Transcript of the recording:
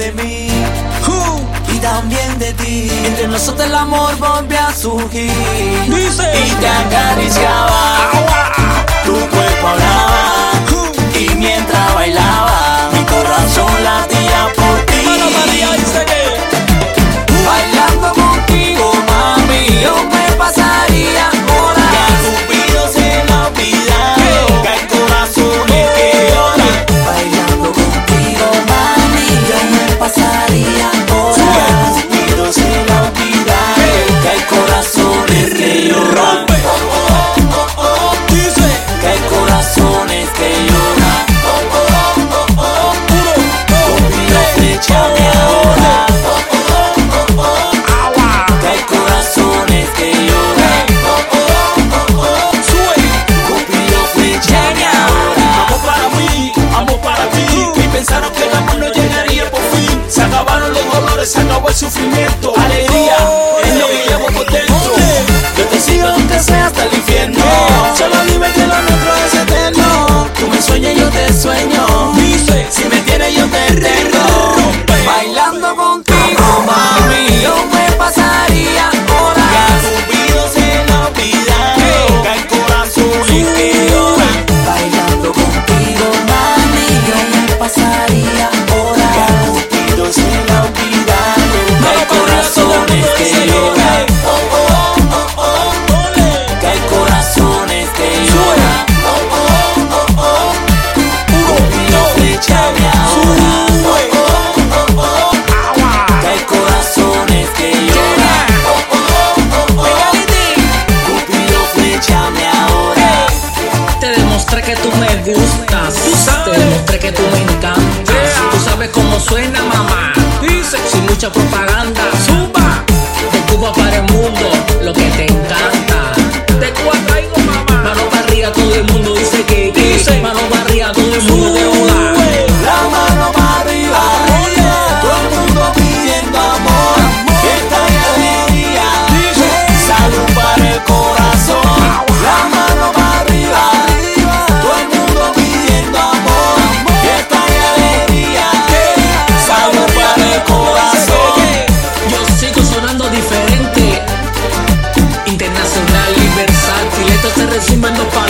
de mí y también de ti. Entre nosotros el amor volvió a surgir y te acariciaba. Tu cuerpo hablaba. te sueño. Dice, si me tienes yo te rendo. que te encanta. Te cuatraigo, mamá. Mano para arriba, todo el mundo dice que. Dice. Mano para arriba, todo el mundo te. encima no para